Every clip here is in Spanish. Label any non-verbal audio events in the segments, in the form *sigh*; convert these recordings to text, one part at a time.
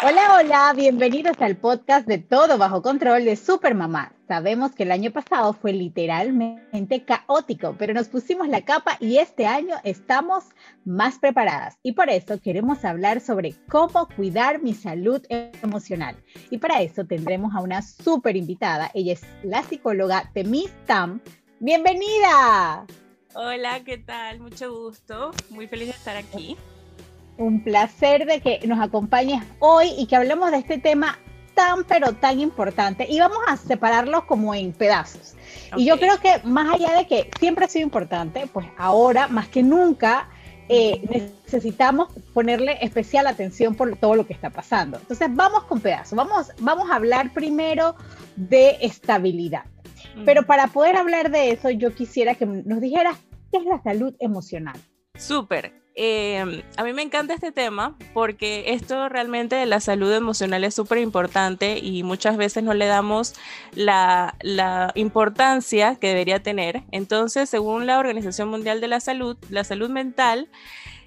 Hola, hola, bienvenidos al podcast de Todo Bajo Control de Supermamá. Sabemos que el año pasado fue literalmente caótico, pero nos pusimos la capa y este año estamos más preparadas. Y por eso queremos hablar sobre cómo cuidar mi salud emocional. Y para eso tendremos a una súper invitada. Ella es la psicóloga Temis Tam. ¡Bienvenida! Hola, ¿qué tal? Mucho gusto. Muy feliz de estar aquí un placer de que nos acompañes hoy y que hablemos de este tema tan pero tan importante y vamos a separarlos como en pedazos. Y yo creo que más allá de que siempre ha sido importante, pues ahora más que nunca eh, necesitamos ponerle especial atención por todo lo que está pasando. Entonces vamos con pedazos, vamos, vamos a hablar primero de estabilidad. Pero para poder hablar de eso, yo quisiera que nos dijeras qué es la salud emocional. Súper. Em, a mí me encanta este tema porque esto realmente de la salud emocional es súper importante y muchas veces no le damos la, importancia que debería tener. Entonces, según la Organización Mundial de la Salud, la salud mental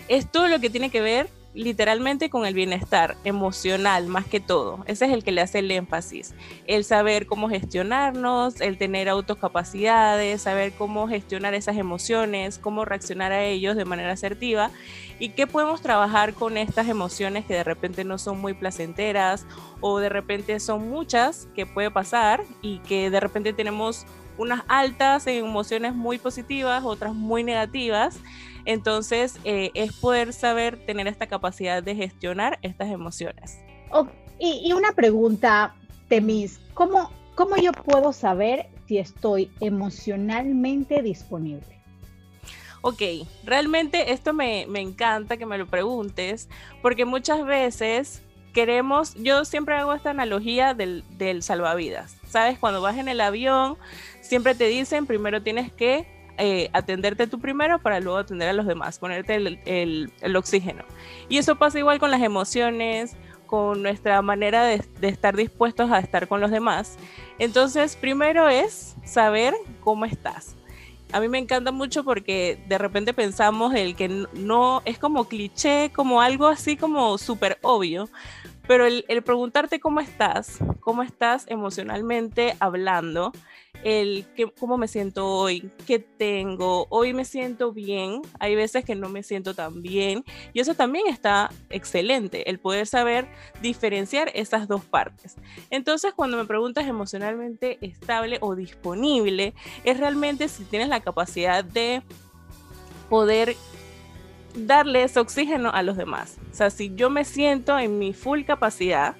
es todo lo que tiene que ver literalmente con el bienestar emocional más que todo. Ese es el que le hace el énfasis. El saber cómo gestionarnos, el tener autocapacidades, saber cómo gestionar esas emociones, cómo reaccionar a ellos de manera asertiva y qué podemos trabajar con estas emociones que de repente no son muy placenteras o de repente son muchas que puede pasar y que de repente tenemos unas altas en emociones muy positivas, otras muy negativas entonces, eh, es poder saber tener esta capacidad de gestionar estas emociones. y, una pregunta, Temis, ¿cómo, ¿cómo yo puedo saber si estoy emocionalmente disponible? Ok, realmente esto me, encanta que me lo preguntes, porque muchas veces queremos, yo siempre hago esta analogía del, del salvavidas, ¿sabes? Cuando vas en el avión, siempre te dicen, primero tienes que eh, atenderte tú primero para luego atender a los demás, ponerte el, oxígeno. Y eso pasa igual con las emociones, con nuestra manera de, estar dispuestos a estar con los demás. Entonces, primero es saber cómo estás. A mí me encanta mucho porque de repente pensamos el que no es como cliché, como algo así como súper obvio, pero el, preguntarte cómo estás, cómo estás emocionalmente hablando, el cómo me siento hoy, qué tengo, hoy me siento bien, hay veces que no me siento tan bien y eso también está excelente, el poder saber diferenciar esas dos partes. Entonces cuando me preguntas emocionalmente estable o disponible, es realmente si tienes la capacidad de poder darle ese oxígeno a los demás. O sea, si yo me siento en mi full capacidad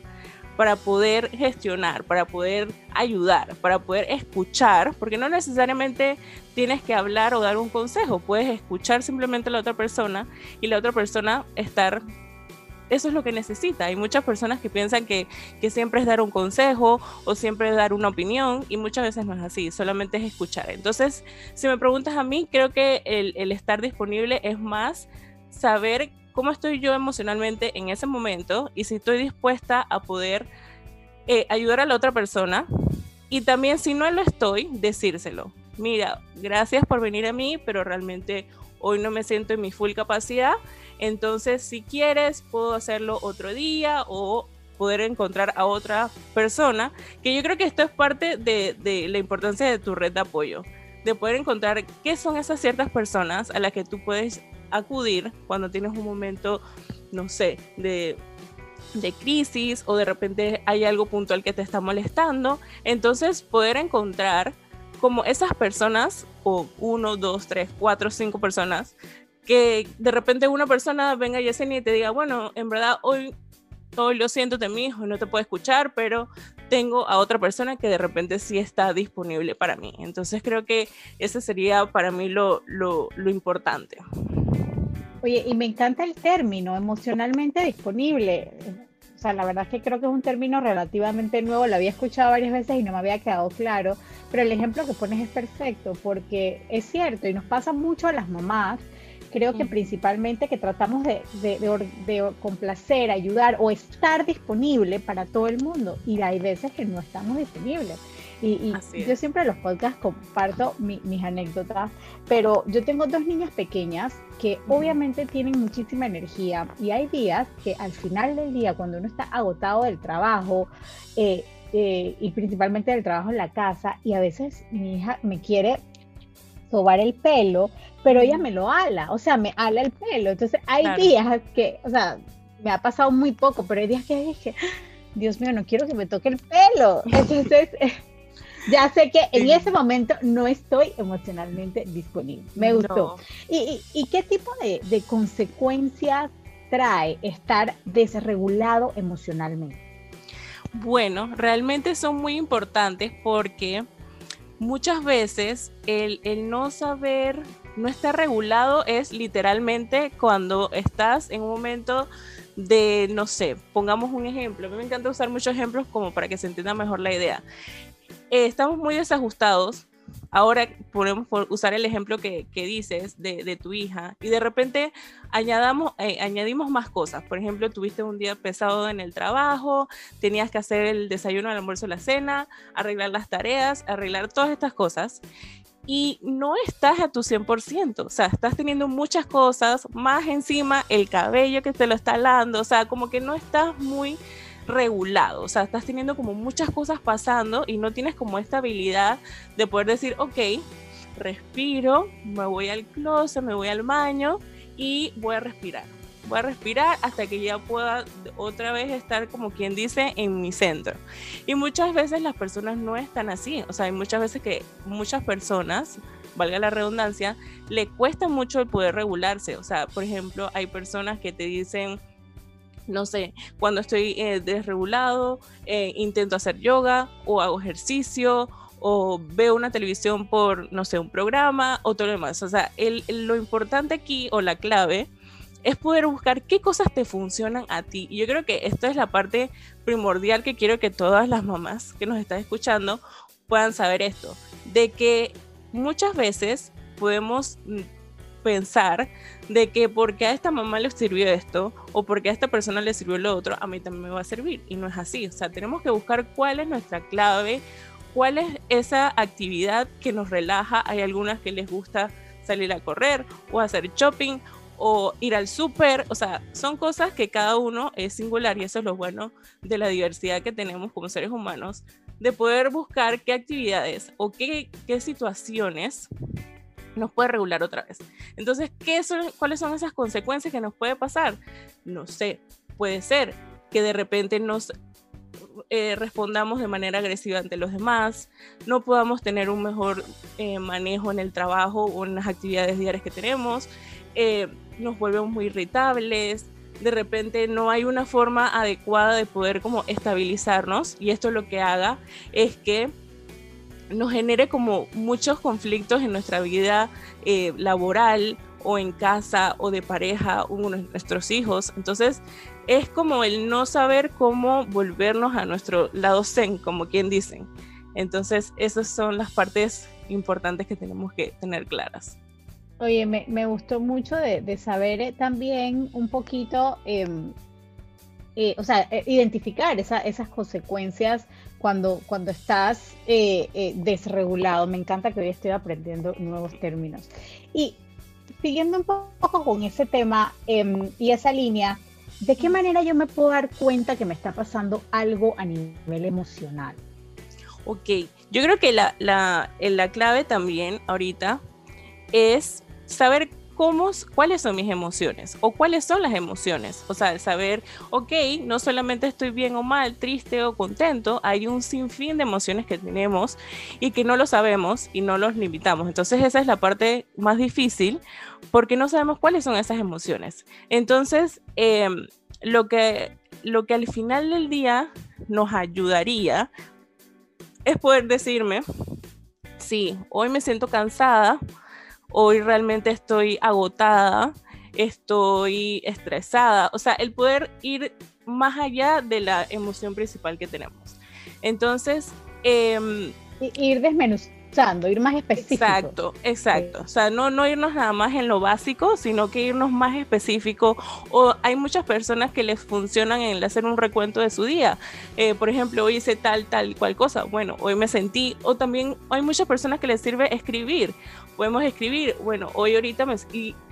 para poder gestionar, para poder ayudar, para poder escuchar, porque no necesariamente tienes que hablar o dar un consejo, puedes escuchar simplemente a la otra persona y la otra persona estar eso es lo que necesita. Hay muchas personas que piensan que, que, siempre es dar un consejo o siempre es dar una opinión y muchas veces no es así, solamente es escuchar. Entonces, si me preguntas a mí, creo que el, el estar disponible es más saber cómo estoy yo emocionalmente en ese momento y si estoy dispuesta a poder eh, ayudar a la otra persona. Y también si no lo estoy, decírselo. Mira, gracias por venir a mí, pero realmente hoy no me siento en mi full capacidad. Entonces, si quieres, puedo hacerlo otro día o poder encontrar a otra persona, que yo creo que esto es parte de, la importancia de tu red de apoyo, de poder encontrar qué son esas ciertas personas a las que tú puedes acudir cuando tienes un momento, no sé, de, de crisis o de repente hay algo puntual que te está molestando. Entonces poder encontrar como esas personas, o uno, dos, tres, cuatro, cinco personas, que de repente una persona venga a Yesenia y te diga, bueno, en verdad hoy, hoy lo siento de mi hijo, no te puedo escuchar, pero tengo a otra persona que de repente sí está disponible para mí. Entonces creo que ese sería para mí lo, lo, lo importante. Oye, y me encanta el término, emocionalmente disponible. O sea, la verdad es que creo que es un término relativamente nuevo, lo había escuchado varias veces y no me había quedado claro, pero el ejemplo que pones es perfecto porque es cierto y nos pasa mucho a las mamás creo que principalmente que tratamos de, de, complacer, ayudar o estar disponible para todo el mundo. Y hay veces que no estamos disponibles. Y, yo siempre en los podcasts comparto mis anécdotas, pero yo tengo dos niñas pequeñas que obviamente tienen muchísima energía y hay días que al final del día, cuando uno está agotado del trabajo, eh, eh, y principalmente del trabajo en la casa, y a veces mi hija me quiere sobar el pelo, pero ella me lo ala, o sea, me ala el pelo. Entonces hay días que, o sea, me ha pasado muy poco, pero hay días que dije, Dios mío, no quiero que me toque el pelo. *laughs* Entonces, ya sé que en ese momento no estoy emocionalmente disponible. Me gustó. ¿Y, qué tipo de, de consecuencias trae estar desregulado emocionalmente? Bueno, realmente son muy importantes porque muchas veces el, el, no saber, no estar regulado es literalmente cuando estás en un momento de, no sé, pongamos un ejemplo. A mí me encanta usar muchos ejemplos como para que se entienda mejor la idea. Eh, estamos muy desajustados. Ahora podemos usar el ejemplo que, dices de, tu hija y de repente añadamos, eh, añadimos más cosas. Por ejemplo, tuviste un día pesado en el trabajo, tenías que hacer el desayuno, el almuerzo, la cena, arreglar las tareas, arreglar todas estas cosas y no estás a tu 100%, o sea, estás teniendo muchas cosas, más encima el cabello que te lo está alando, o sea, como que no estás muy regulado, o sea, estás teniendo como muchas cosas pasando y no tienes como esta habilidad de poder decir, ok, respiro, me voy al closet, me voy al baño y voy a respirar. Voy a respirar hasta que ya pueda otra vez estar como quien dice en mi centro. Y muchas veces las personas no están así, o sea, hay muchas veces que muchas personas valga la redundancia, le cuesta mucho el poder regularse. O sea, por ejemplo, hay personas que te dicen, no sé, cuando estoy eh, desregulado, eh, intento hacer yoga o hago ejercicio o veo una televisión por, no sé, un programa o todo lo demás. O sea, lo importante aquí o la clave es poder buscar qué cosas te funcionan a ti. Y yo creo que esta es la parte primordial que quiero que todas las mamás que nos están escuchando puedan saber esto, de que muchas veces podemos mm, pensar de que porque a esta mamá le sirvió esto o porque a esta persona le sirvió lo otro, a mí también me va a servir. Y no es así. O sea, tenemos que buscar cuál es nuestra clave, cuál es esa actividad que nos relaja. Hay algunas que les gusta salir a correr o hacer shopping o ir al súper. O sea, son cosas que cada uno es singular y eso es lo bueno de la diversidad que tenemos como seres humanos, de poder buscar qué actividades o qué, qué situaciones nos puede regular otra vez. Entonces, ¿qué son, ¿cuáles son esas consecuencias que nos puede pasar? No sé, puede ser que de repente nos eh, respondamos de manera agresiva ante los demás, no podamos tener un mejor eh, manejo en el trabajo o en las actividades diarias que tenemos, eh, nos volvemos muy irritables, de repente no hay una forma adecuada de poder como estabilizarnos y esto lo que haga es que nos genere como muchos conflictos en nuestra vida eh, laboral o en casa o de pareja o nuestros hijos. Entonces es como el no saber cómo volvernos a nuestro lado zen, como quien dicen. Entonces esas son las partes importantes que tenemos que tener claras. Oye, me, gustó mucho de, saber eh, también un poquito, em, eh, o sea, identificar esas consecuencias cuando, cuando estás eh, eh, desregulado. Me encanta que hoy estoy aprendiendo nuevos términos. Y siguiendo un poco con ese tema em, y esa línea, ¿de qué manera yo me puedo dar cuenta que me está pasando algo a nivel emocional? Ok, yo creo que la, la, la clave también ahorita es saber cuáles son mis emociones o cuáles son las emociones. O sea, el saber, ok, no solamente estoy bien o mal, triste o contento, hay un sinfín de emociones que tenemos y que no lo sabemos y no los limitamos. Entonces esa es la parte más difícil porque no sabemos cuáles son esas emociones. Entonces, em, lo, que, lo que al final del día nos ayudaría es poder decirme, sí, hoy me siento cansada, hoy realmente estoy agotada, estoy estresada, o sea, el poder ir más allá de la emoción principal que tenemos. Entonces, em, ir desmenuzando, ir más específico. Exacto, exacto. O sea, no, no irnos nada más en lo básico, sino que irnos más específico. O hay muchas personas que les funcionan en el hacer un recuento de su día. Eh, por ejemplo, hoy hice tal, tal, cual cosa. Bueno, hoy me sentí. O también hay muchas personas que les sirve escribir. Podemos escribir, bueno, hoy ahorita me,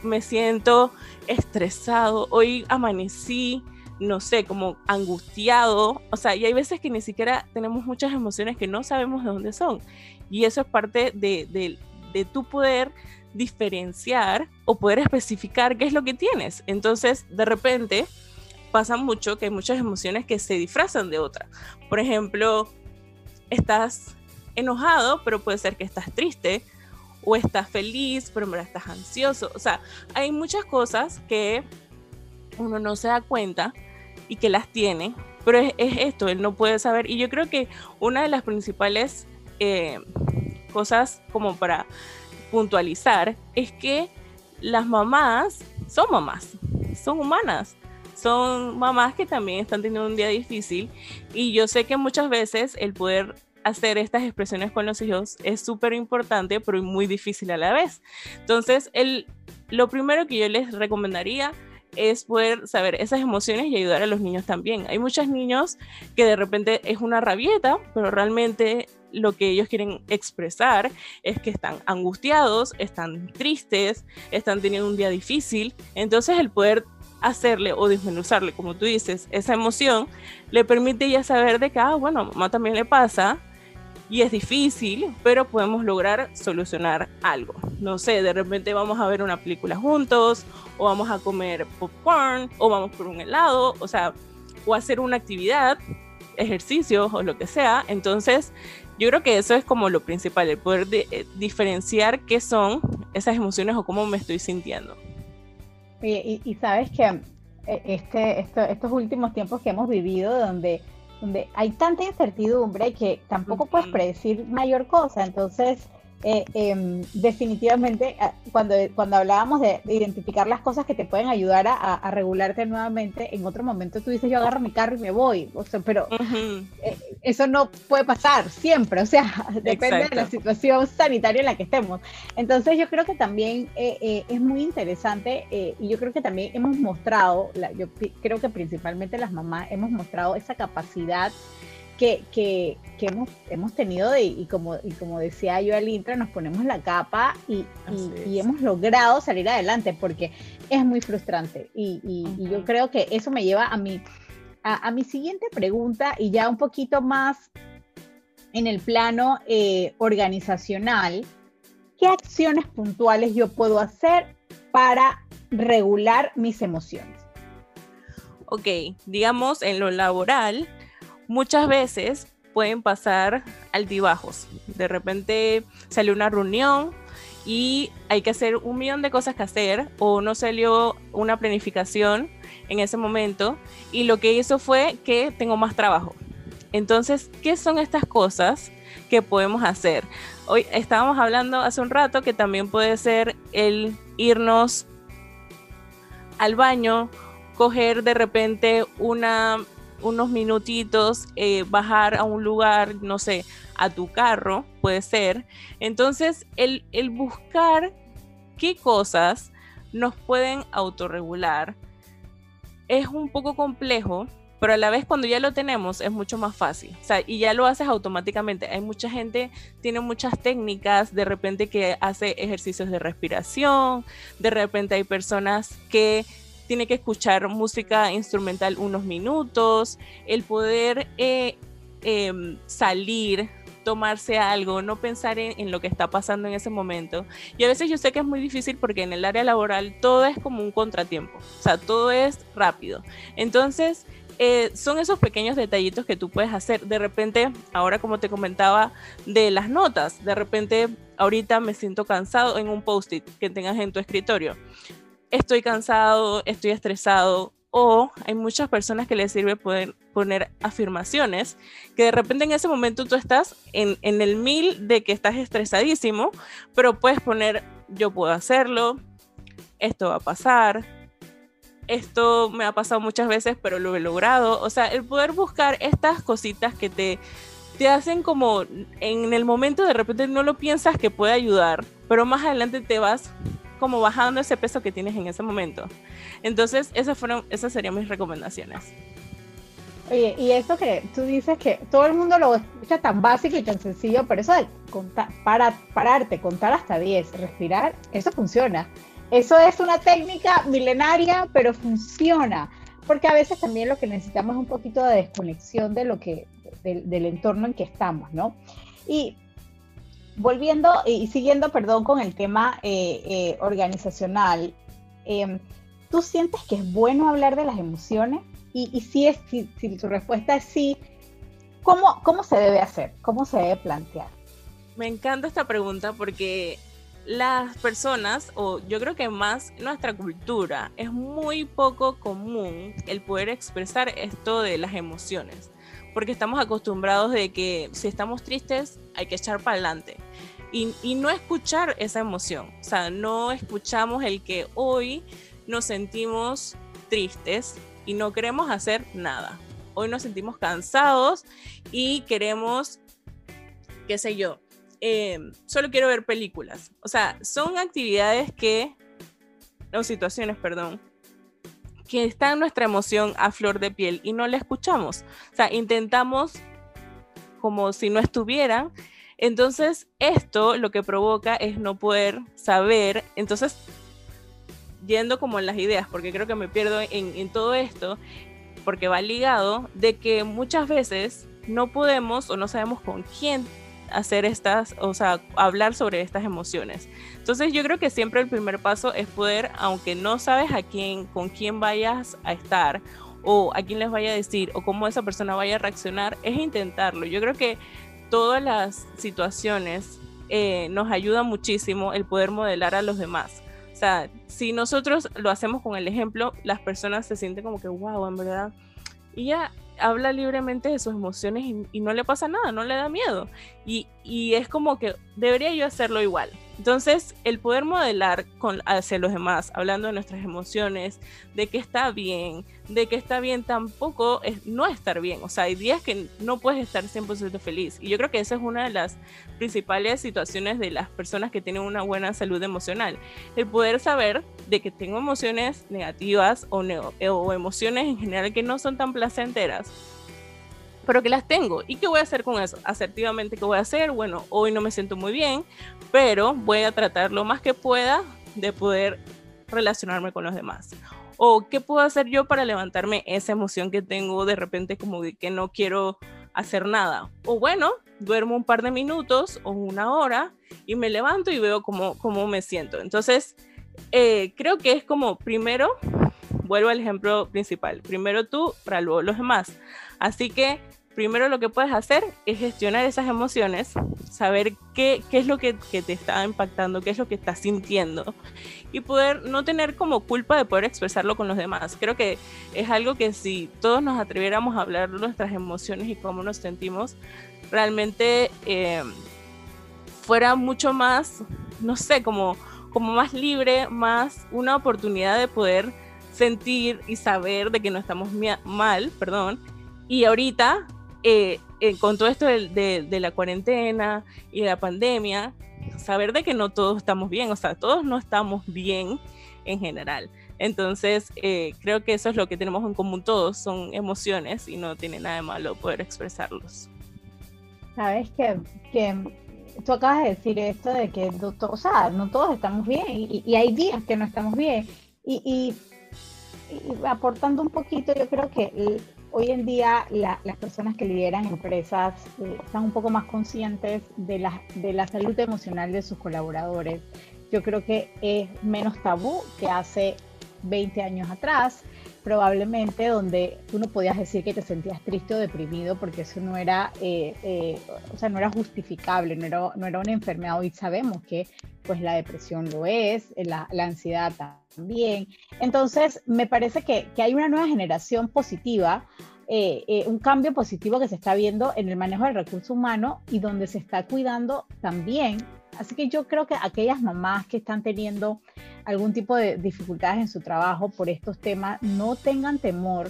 me siento estresado, hoy amanecí no sé, como angustiado. O sea, y hay veces que ni siquiera tenemos muchas emociones que no sabemos de dónde son. Y eso es parte de, de, de tu poder diferenciar o poder especificar qué es lo que tienes. Entonces, de repente, pasa mucho que hay muchas emociones que se disfrazan de otra. Por ejemplo, estás enojado, pero puede ser que estás triste, o estás feliz, pero en verdad estás ansioso. O sea, hay muchas cosas que uno no se da cuenta y que las tiene, pero es, esto, él no puede saber. Y yo creo que una de las principales eh, cosas como para puntualizar es que las mamás son mamás, son humanas, son mamás que también están teniendo un día difícil y yo sé que muchas veces el poder hacer estas expresiones con los hijos es súper importante, pero muy difícil a la vez. Entonces, el, lo primero que yo les recomendaría es poder saber esas emociones y ayudar a los niños también. Hay muchos niños que de repente es una rabieta, pero realmente lo que ellos quieren expresar es que están angustiados, están tristes, están teniendo un día difícil. Entonces el poder hacerle o dismenuzarle, como tú dices, esa emoción, le permite ya saber de que, ah, bueno, mamá también le pasa, y es difícil, pero podemos lograr solucionar algo. No sé, de repente vamos a ver una película juntos, o vamos a comer popcorn, o vamos por un helado, o sea, o hacer una actividad, ejercicios o lo que sea. Entonces, yo creo que eso es como lo principal, el poder eh, diferenciar qué son esas emociones o cómo me estoy sintiendo. y, sabes que eh, este, estos últimos tiempos que hemos vivido, donde donde hay tanta incertidumbre que tampoco puedes predecir mayor cosa. Entonces, eh, em, definitivamente, ah, cuando, cuando hablábamos de, identificar las cosas que te pueden ayudar a, regularte nuevamente, en otro momento tú dices, yo agarro mi carro y me voy, o sea, pero eh, eso no puede pasar siempre, o sea, *laughs* depende de la situación sanitaria en la que estemos. Entonces yo creo que también eh, es muy interesante y yo creo que también hemos mostrado, yo creo que principalmente las mamás hemos mostrado esa capacidad que, que, que hemos, hemos tenido y, como, y como decía yo al intro, nos ponemos la capa y, y, hemos logrado salir adelante porque es muy frustrante. Y, yo creo que eso me lleva a mi, a, mi siguiente pregunta y ya un poquito más en el plano eh, organizacional. ¿Qué acciones puntuales yo puedo hacer para regular mis emociones? Ok, digamos en lo laboral, muchas veces pueden pasar altibajos. De repente salió una reunión y hay que hacer un millón de cosas que hacer o no salió una planificación en ese momento y lo que hizo fue que tengo más trabajo. Entonces, ¿qué son estas cosas que podemos hacer? Hoy estábamos hablando hace un rato que también puede ser el irnos al baño, coger de repente una unos minutitos, eh, bajar a un lugar, no sé, a tu carro, puede ser. Entonces, el, el buscar qué cosas nos pueden autorregular es un poco complejo, pero a la vez cuando ya lo tenemos es mucho más fácil. O sea, y ya lo haces automáticamente. Hay mucha gente, tiene muchas técnicas, de repente que hace ejercicios de respiración, de repente hay personas que tiene que escuchar música instrumental unos minutos, el poder eh, em, salir, tomarse algo, no pensar en, lo que está pasando en ese momento. Y a veces yo sé que es muy difícil porque en el área laboral todo es como un contratiempo, o sea, todo es rápido. Entonces, eh, son esos pequeños detallitos que tú puedes hacer. De repente, ahora como te comentaba, de las notas, de repente, ahorita me siento cansado en un post-it que tengas en tu escritorio estoy cansado, estoy estresado, o hay muchas personas que les sirve poder poner afirmaciones que de repente en ese momento tú estás en, en, el mil de que estás estresadísimo, pero puedes poner yo puedo hacerlo, esto va a pasar, esto me ha pasado muchas veces, pero lo he logrado. O sea, el poder buscar estas cositas que te te hacen como en el momento de repente no lo piensas que puede ayudar, pero más adelante te vas como bajando ese peso que tienes en ese momento. Entonces, esas fueron, esas serían mis recomendaciones. Oye, y eso que tú dices que todo el mundo lo escucha tan básico y tan sencillo, pero eso de contar, para, pararte, contar hasta 10, respirar, eso funciona. Eso es una técnica milenaria, pero funciona. Porque a veces también lo que necesitamos es un poquito de desconexión de lo que, del, entorno en que estamos, ¿no? Y volviendo y siguiendo, perdón, con el tema eh, eh, organizacional, em, ¿tú sientes que es bueno hablar de las emociones? Y, si, es, si, tu respuesta es sí, ¿cómo, ¿cómo se debe hacer? ¿Cómo se debe plantear? Me encanta esta pregunta porque las personas, o yo creo que más nuestra cultura, es muy poco común el poder expresar esto de las emociones, porque estamos acostumbrados de que si estamos tristes hay que echar para adelante. Y, no escuchar esa emoción, o sea, no escuchamos el que hoy nos sentimos tristes y no queremos hacer nada. Hoy nos sentimos cansados y queremos, qué sé yo, em, solo quiero ver películas. O sea, son actividades que, o situaciones, perdón, que están nuestra emoción a flor de piel y no la escuchamos. O sea, intentamos como si no estuvieran. Entonces, esto lo que provoca es no poder saber. Entonces, yendo como en las ideas, porque creo que me pierdo en, todo esto, porque va ligado de que muchas veces no podemos o no sabemos con quién hacer estas, o sea, hablar sobre estas emociones. Entonces yo creo que siempre el primer paso es poder, aunque no sabes a quién, con quién vayas a estar o a quién les vaya a decir o cómo esa persona vaya a reaccionar, es intentarlo. Yo creo que todas las situaciones eh, nos ayuda muchísimo el poder modelar a los demás. O sea, si nosotros lo hacemos con el ejemplo, las personas se sienten como que, wow, en verdad. Y ya habla libremente de sus emociones y, no le pasa nada, no le da miedo. Y, y es como que debería yo hacerlo igual. Entonces, el poder modelar con, hacia los demás, hablando de nuestras emociones, de que está bien, de que está bien tampoco es no estar bien. O sea, hay días que no puedes estar 100% feliz. Y yo creo que esa es una de las principales situaciones de las personas que tienen una buena salud emocional. El poder saber de que tengo emociones negativas o, o emociones en general que no son tan placenteras pero que las tengo. ¿Y qué voy a hacer con eso? Asertivamente, ¿qué voy a hacer? Bueno, hoy no me siento muy bien, pero voy a tratar lo más que pueda de poder relacionarme con los demás. O qué puedo hacer yo para levantarme esa emoción que tengo de repente como de que no quiero hacer nada. O bueno, duermo un par de minutos o una hora y me levanto y veo cómo, cómo me siento. Entonces, eh, creo que es como primero, vuelvo al ejemplo principal, primero tú para luego los demás. Así que primero lo que puedes hacer es gestionar esas emociones, saber qué, qué es lo que, que, te está impactando, qué es lo que estás sintiendo y poder no tener como culpa de poder expresarlo con los demás. Creo que es algo que si todos nos atreviéramos a hablar nuestras emociones y cómo nos sentimos, realmente eh, fuera mucho más, no sé, como, como más libre, más una oportunidad de poder sentir y saber de que no estamos mal, perdón, y ahorita eh, eh, con todo esto de, la cuarentena y la pandemia, saber de que no todos estamos bien, o sea, todos no estamos bien en general. Entonces, eh, creo que eso es lo que tenemos en común todos, son emociones y no tiene nada de malo poder expresarlos. Sabes que, que tú acabas de decir esto de que, o sea, no todos estamos bien y, y hay días que no estamos bien. Y, y, y, aportando un poquito, yo creo que hoy en día las personas que lideran empresas eh, están un poco más conscientes de la, de la salud emocional de sus colaboradores. Yo creo que es menos tabú que hace 20 años atrás, probablemente donde tú no podías decir que te sentías triste o deprimido porque eso no era, eh, eh, o sea, no era justificable, no era, no era una enfermedad. Hoy sabemos que pues la depresión lo es, la, la ansiedad también. Entonces, me parece que, que hay una nueva generación positiva eh, un cambio positivo que se está viendo en el manejo del recurso humano y donde se está cuidando también. Así que yo creo que aquellas mamás que están teniendo algún tipo de dificultades en su trabajo por estos temas, no tengan temor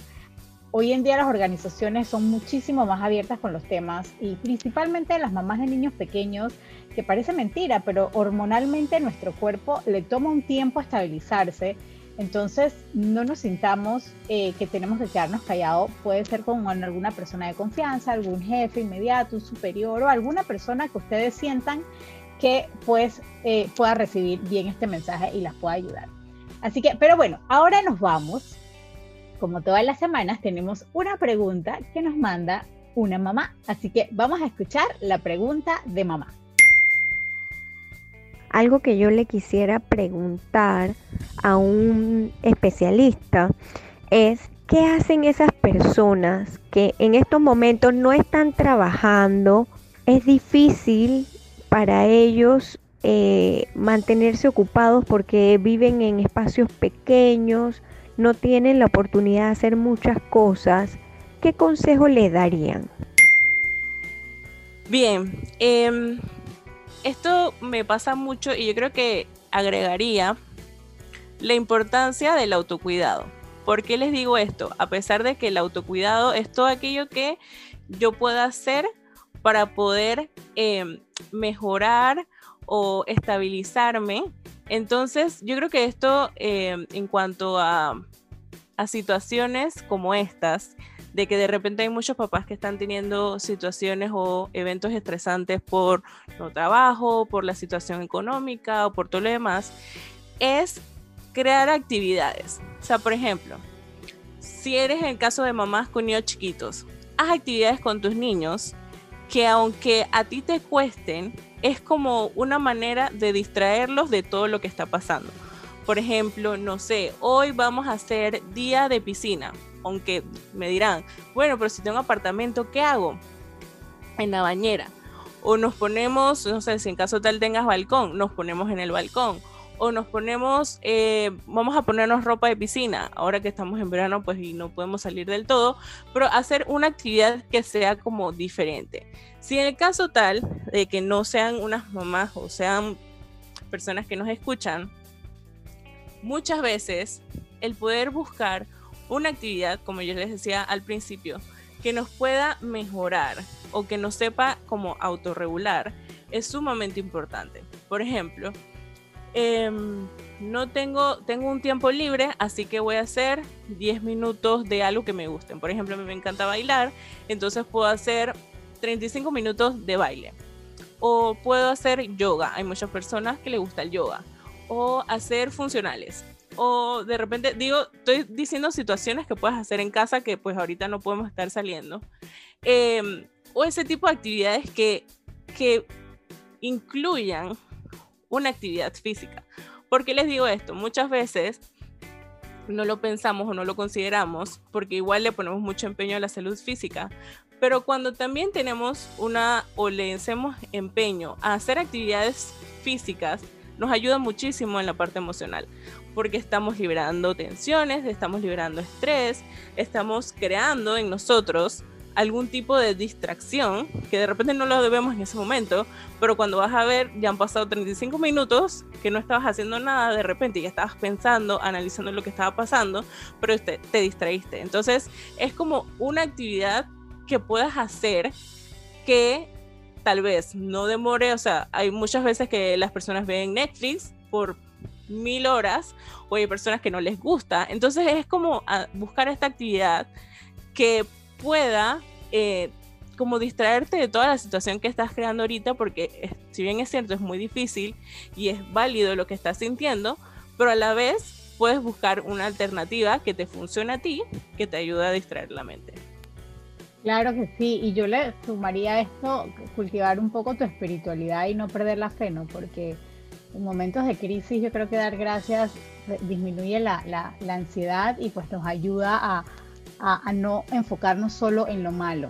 hoy en día las organizaciones son muchísimo más abiertas con los temas y principalmente las mamás de niños pequeños, que parece mentira, pero hormonalmente nuestro cuerpo le toma un tiempo estabilizarse. Entonces, no nos sintamos eh, que tenemos que quedarnos callados. Puede ser con alguna persona de confianza, algún jefe inmediato, un superior o alguna persona que ustedes sientan que pues eh, pueda recibir bien este mensaje y las pueda ayudar. Así que, pero bueno, ahora nos vamos como todas las semanas, tenemos una pregunta que nos manda una mamá. Así que vamos a escuchar la pregunta de mamá. Algo que yo le quisiera preguntar a un especialista es qué hacen esas personas que en estos momentos no están trabajando. Es difícil para ellos eh, mantenerse ocupados porque viven en espacios pequeños, no tienen la oportunidad de hacer muchas cosas, ¿qué consejo le darían? Bien, em, esto me pasa mucho y yo creo que agregaría la importancia del autocuidado. ¿Por qué les digo esto? A pesar de que el autocuidado es todo aquello que yo pueda hacer para poder em, mejorar o estabilizarme. Entonces, yo creo que esto em, en cuanto a situaciones como estas, de que de repente hay muchos papás que están teniendo situaciones o eventos estresantes por no trabajo, por la situación económica o por todo lo demás, es crear actividades. O sea, por ejemplo, si eres el caso de mamás con niños chiquitos, haz actividades con tus niños que aunque a ti te cuesten, es como una manera de distraerlos de todo lo que está pasando por ejemplo, no sé, hoy vamos a hacer día de piscina, aunque me dirán, bueno, pero si tengo apartamento, ¿qué hago? En la bañera. O nos ponemos, no sé, si en caso tal tengas balcón, nos ponemos en el balcón. O nos ponemos, eh, vamos a ponernos ropa de piscina, ahora que estamos en verano, pues y no podemos salir del todo, pero hacer una actividad que sea como diferente. Si en el caso tal de que no sean unas mamás o sean personas que nos escuchan, muchas veces el poder buscar una actividad, como yo les decía al principio, que nos pueda mejorar o que nos sepa como autorregular es sumamente importante. Por ejemplo, em, no tengo, tengo un tiempo libre, así que voy a hacer 10 minutos de algo que me gusten. Por ejemplo, a mí me encanta bailar, entonces puedo hacer 35 minutos de baile. O puedo hacer yoga. Hay muchas personas que les gusta el yoga o hacer funcionales. O de repente, digo, estoy diciendo situaciones que puedes hacer en casa que pues ahorita no podemos estar saliendo. Em, o ese tipo de actividades que, que incluyan una actividad física. ¿Por qué les digo esto? Muchas veces no lo pensamos o no lo consideramos porque igual le ponemos mucho empeño a la salud física. Pero cuando también tenemos una o le hacemos empeño a hacer actividades físicas, nos ayuda muchísimo en la parte emocional, porque estamos liberando tensiones, estamos liberando estrés, estamos creando en nosotros algún tipo de distracción que de repente no lo debemos en ese momento, pero cuando vas a ver, ya han pasado 35 minutos que no estabas haciendo nada, de repente ya estabas pensando, analizando lo que estaba pasando, pero te, te distraíste. Entonces es como una actividad que puedas hacer que tal vez no demore, o sea, hay muchas veces que las personas ven Netflix por mil horas o hay personas que no les gusta. Entonces es como buscar esta actividad que pueda eh, como distraerte de toda la situación que estás creando ahorita, porque si bien es cierto, es muy difícil y es válido lo que estás sintiendo, pero a la vez puedes buscar una alternativa que te funcione a ti, que te ayude a distraer la mente. Claro que sí, y yo le sumaría a esto cultivar un poco tu espiritualidad y no perder la fe, ¿no? Porque en momentos de crisis yo creo que dar gracias disminuye la, la, ansiedad y pues nos ayuda a, a, no enfocarnos solo en lo malo.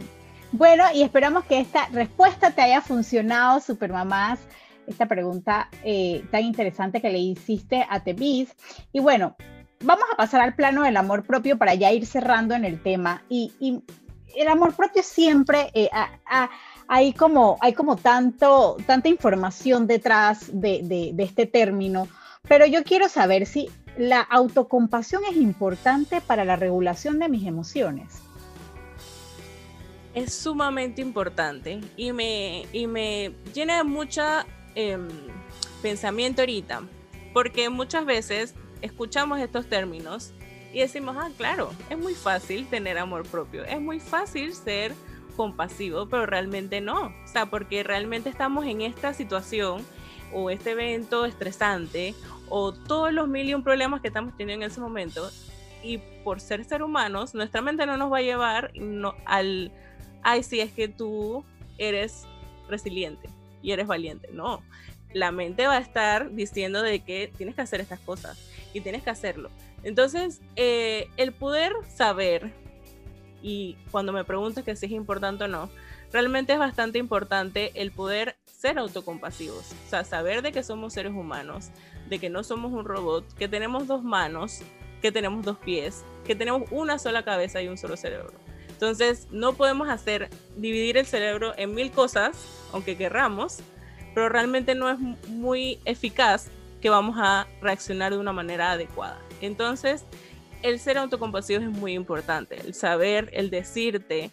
Bueno, y esperamos que esta respuesta te haya funcionado, Supermamás, esta pregunta eh, tan interesante que le hiciste a Tevis. Y bueno, vamos a pasar al plano del amor propio para ya ir cerrando en el tema. Y, y el amor propio siempre eh, hay como, hay como tanto, tanta información detrás de, este término, pero yo quiero saber si la autocompasión es importante para la regulación de mis emociones. es sumamente importante y me, y me llena de mucha em, pensamiento ahorita, porque muchas veces escuchamos estos términos y decimos, ah, claro, es muy fácil tener amor propio, es muy fácil ser compasivo, pero realmente no, o sea, porque realmente estamos en esta situación o este evento estresante o todos los mil y un problemas que estamos teniendo en ese momento y por ser ser humanos, nuestra mente no nos va a llevar no, al, ay, sí, es que tú eres resiliente y eres valiente. No, la mente va a estar diciendo de que tienes que hacer estas cosas y tienes que hacerlo. Entonces, eh, el poder saber, y cuando me preguntas que si es importante o no, realmente es bastante importante el poder ser autocompasivos, o sea, saber de que somos seres humanos, de que no somos un robot, que tenemos dos manos, que tenemos dos pies, que tenemos una sola cabeza y un solo cerebro. Entonces, no podemos hacer dividir el cerebro en mil cosas, aunque querramos, pero realmente no es muy eficaz que vamos a reaccionar de una manera adecuada. Entonces, el ser autocompasivo es muy importante, el saber, el decirte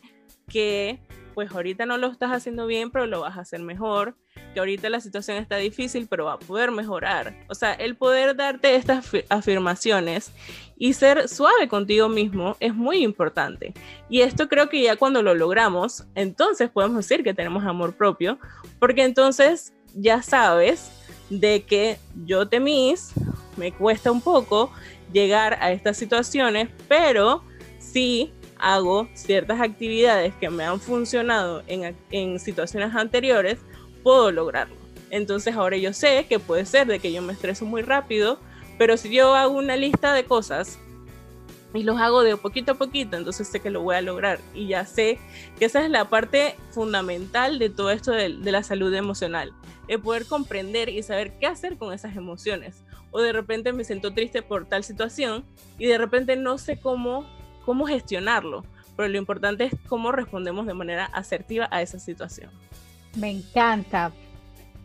que pues ahorita no lo estás haciendo bien, pero lo vas a hacer mejor, que ahorita la situación está difícil, pero va a poder mejorar. O sea, el poder darte estas afirmaciones y ser suave contigo mismo es muy importante. Y esto creo que ya cuando lo logramos, entonces podemos decir que tenemos amor propio, porque entonces ya sabes de que yo temis, me cuesta un poco llegar a estas situaciones, pero sí hago ciertas actividades que me han funcionado en, en situaciones anteriores, puedo lograrlo. Entonces ahora yo sé que puede ser de que yo me estreso muy rápido, pero si yo hago una lista de cosas y los hago de poquito a poquito, entonces sé que lo voy a lograr y ya sé que esa es la parte fundamental de todo esto de, de la salud emocional, el poder comprender y saber qué hacer con esas emociones. O de repente me siento triste por tal situación y de repente no sé cómo cómo gestionarlo, pero lo importante es cómo respondemos de manera asertiva a esa situación. Me encanta.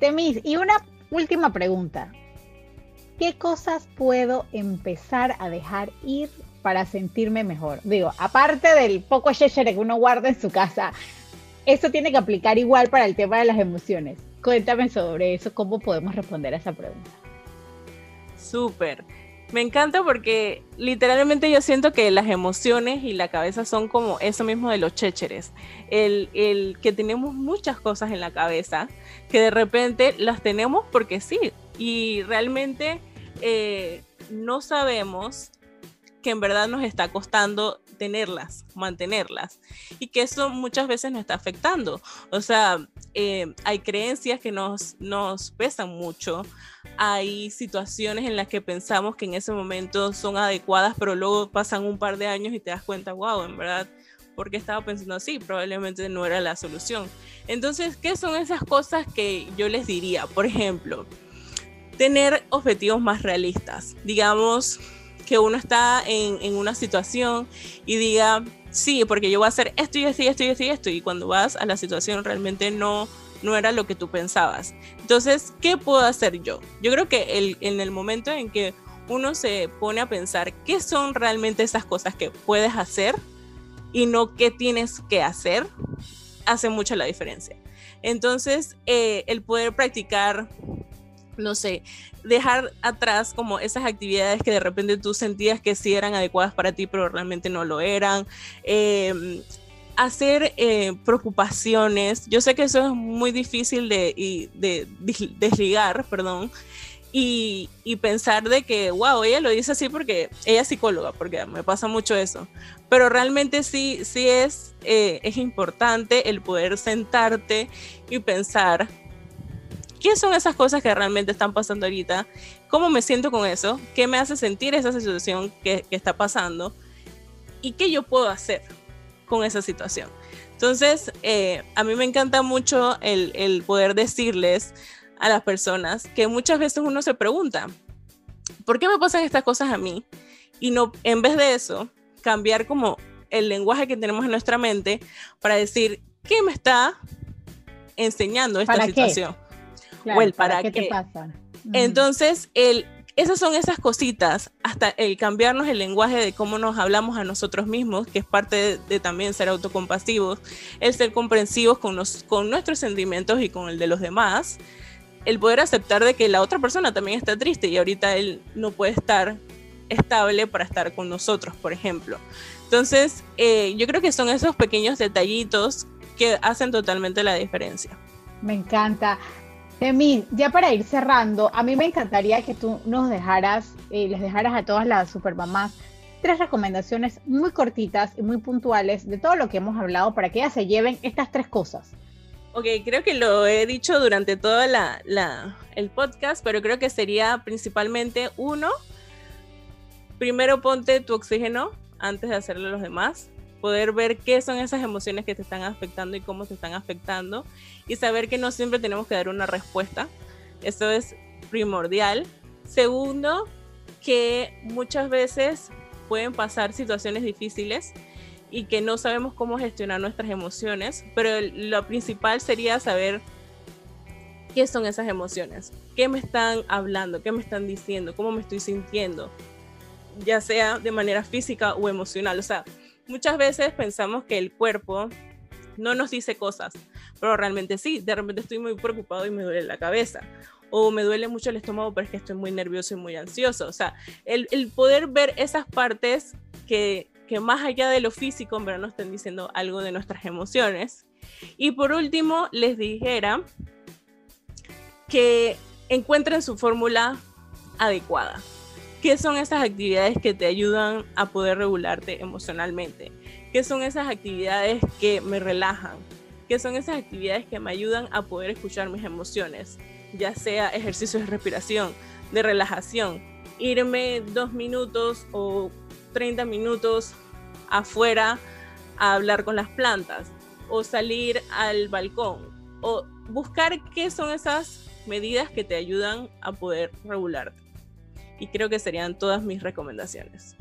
Temis, y una última pregunta. ¿Qué cosas puedo empezar a dejar ir para sentirme mejor? Digo, aparte del poco yeshere que uno guarda en su casa, eso tiene que aplicar igual para el tema de las emociones. Cuéntame sobre eso, cómo podemos responder a esa pregunta. Súper. Me encanta porque literalmente yo siento que las emociones y la cabeza son como eso mismo de los chécheres. El, el, que tenemos muchas cosas en la cabeza que de repente las tenemos porque sí. Y realmente eh, no sabemos que en verdad nos está costando tenerlas, mantenerlas, y que eso muchas veces nos está afectando. O sea, eh, hay creencias que nos, nos pesan mucho, hay situaciones en las que pensamos que en ese momento son adecuadas, pero luego pasan un par de años y te das cuenta, wow, en verdad, porque estaba pensando así, probablemente no era la solución. Entonces, ¿qué son esas cosas que yo les diría? Por ejemplo, tener objetivos más realistas. Digamos que uno está en, en una situación y diga, sí, porque yo voy a hacer esto y esto y esto y esto y esto, y cuando vas a la situación realmente no no era lo que tú pensabas. Entonces, ¿qué puedo hacer yo? Yo creo que el, en el momento en que uno se pone a pensar qué son realmente esas cosas que puedes hacer y no qué tienes que hacer, hace mucha la diferencia. Entonces, eh, el poder practicar, no sé, dejar atrás como esas actividades que de repente tú sentías que sí eran adecuadas para ti, pero realmente no lo eran. Eh, hacer preocupaciones. Yo sé que eso es muy difícil de, de, desligar, perdón, y, y, pensar de que, wow, ella lo dice así porque ella es psicóloga, porque me pasa mucho eso. Pero realmente sí, sí es, eh, es importante el poder sentarte y pensar qué son esas cosas que realmente están pasando ahorita, cómo me siento con eso, qué me hace sentir esa situación que, que está pasando y qué yo puedo hacer con esa situación. Entonces, eh, a mí me encanta mucho el, el, poder decirles a las personas que muchas veces uno se pregunta, ¿por qué me pasan estas cosas a mí? Y no, en vez de eso, cambiar como el lenguaje que tenemos en nuestra mente para decir, ¿qué me está enseñando esta situación? O el para, qué. Te pasa? Entonces, el esas son esas cositas, hasta el cambiarnos el lenguaje de cómo nos hablamos a nosotros mismos, que es parte de, también ser autocompasivos, el ser comprensivos con, con nuestros sentimientos y con el de los demás, el poder aceptar de que la otra persona también está triste y ahorita él no puede estar estable para estar con nosotros, por ejemplo. Entonces, eh, yo creo que son esos pequeños detallitos que hacen totalmente la diferencia. Me encanta. Emi, ya para ir cerrando, a mí me encantaría que tú nos dejaras, eh, les dejaras a todas las supermamás tres recomendaciones muy cortitas y muy puntuales de todo lo que hemos hablado para que ellas se lleven estas tres cosas. Ok, creo que lo he dicho durante todo la, el podcast, pero creo que sería principalmente uno, primero ponte tu oxígeno antes de hacerle a los demás poder ver qué son esas emociones que te están afectando y cómo te están afectando y saber que no siempre tenemos que dar una respuesta. Eso es primordial. Segundo, que muchas veces pueden pasar situaciones difíciles y que no sabemos cómo gestionar nuestras emociones, pero lo principal sería saber qué son esas emociones, qué me están hablando, qué me están diciendo, cómo me estoy sintiendo, ya sea de manera física o emocional. O sea, muchas veces pensamos que el cuerpo no nos dice cosas, pero realmente sí, de repente estoy muy preocupado y me duele la cabeza. O me duele mucho el estómago, pero es que estoy muy nervioso y muy ansioso. O sea, el, poder ver esas partes que, que más allá de lo físico, verdad nos están diciendo algo de nuestras emociones. Y por último, les dijera que encuentren su fórmula adecuada. ¿Qué son esas actividades que te ayudan a poder regularte emocionalmente? ¿Qué son esas actividades que me relajan? ¿Qué son esas actividades que me ayudan a poder escuchar mis emociones? Ya sea ejercicios de respiración, de relajación, irme dos minutos o 30 minutos afuera a hablar con las plantas o salir al balcón o buscar qué son esas medidas que te ayudan a poder regularte y creo que serían todas mis recomendaciones.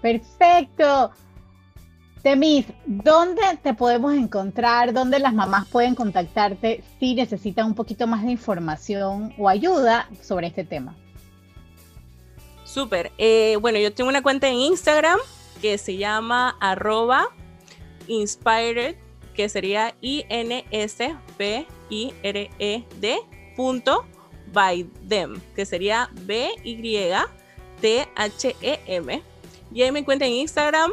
Perfecto. Temis, ¿dónde te podemos encontrar? ¿Dónde las mamás pueden contactarte si necesitan un poquito más de información o ayuda sobre este tema? Súper. Eh, bueno, yo tengo una cuenta en Instagram que se llama arroba inspired, que sería I-N-S-P-I-R-E-D punto by them, que sería B-Y-T-H-E-M. Y ahí me encuentran en Instagram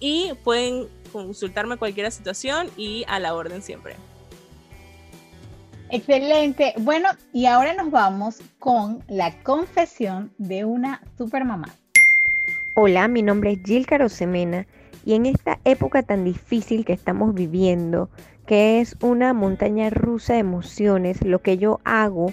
y pueden consultarme cualquier situación y a la orden siempre. Excelente. Bueno, y ahora nos vamos con la confesión de una supermamá. Hola, mi nombre es Jill Carosemena y en esta época tan difícil que estamos viviendo, que es una montaña rusa de emociones, lo que yo hago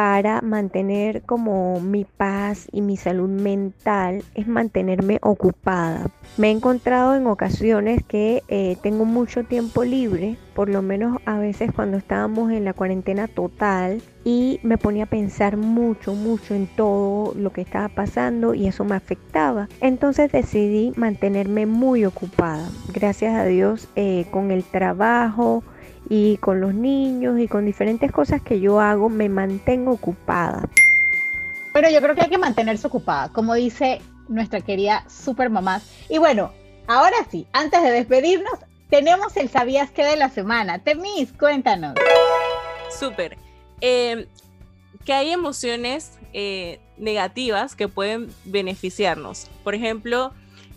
para mantener como mi paz y mi salud mental es mantenerme ocupada. Me he encontrado en ocasiones que eh, tengo mucho tiempo libre, por lo menos a veces cuando estábamos en la cuarentena total y me ponía a pensar mucho, mucho en todo lo que estaba pasando y eso me afectaba. Entonces decidí mantenerme muy ocupada. Gracias a Dios eh, con el trabajo, y con los niños y con diferentes cosas que yo hago me mantengo ocupada. Pero yo creo que hay que mantenerse ocupada, como dice nuestra querida supermamá. Y bueno, ahora sí, antes de despedirnos, tenemos el sabías que de la semana. Temis, cuéntanos. Súper. Eh, que hay emociones eh, negativas que pueden beneficiarnos. Por ejemplo,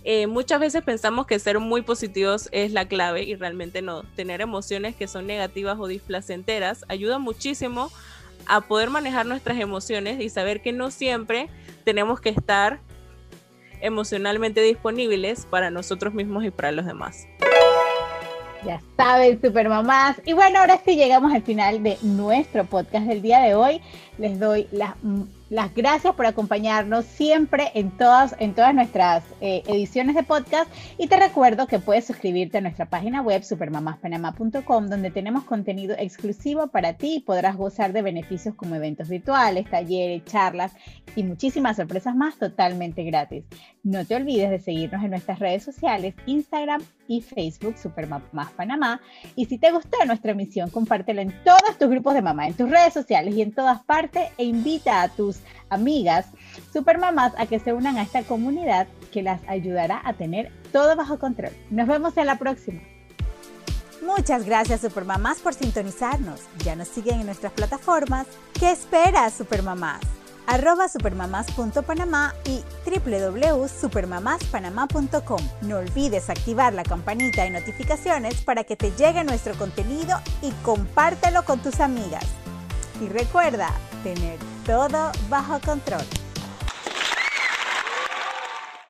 eh, muchas veces pensamos que ser muy positivos es la clave y realmente no. Tener emociones que son negativas o displacenteras ayuda muchísimo a poder manejar nuestras emociones y saber que no siempre tenemos que estar emocionalmente disponibles para nosotros mismos y para los demás. Ya saben, super mamás. Y bueno, ahora sí llegamos al final de nuestro podcast del día de hoy. Les doy las las gracias por acompañarnos siempre en todas, en todas nuestras eh, ediciones de podcast y te recuerdo que puedes suscribirte a nuestra página web supermamaspanamá.com donde tenemos contenido exclusivo para ti y podrás gozar de beneficios como eventos virtuales, talleres, charlas y muchísimas sorpresas más totalmente gratis. No te olvides de seguirnos en nuestras redes sociales, Instagram y Facebook Supermamás Panamá y si te gustó nuestra emisión compártela en todos tus grupos de mamá, en tus redes sociales y en todas partes e invita a tus amigas supermamás a que se unan a esta comunidad que las ayudará a tener todo bajo control. Nos vemos en la próxima. Muchas gracias Supermamás por sintonizarnos. Ya nos siguen en nuestras plataformas. ¿Qué esperas Supermamás? arroba supermamás.panamá y www.supermamáspanamá.com. No olvides activar la campanita de notificaciones para que te llegue nuestro contenido y compártelo con tus amigas. Y recuerda, tener todo bajo control.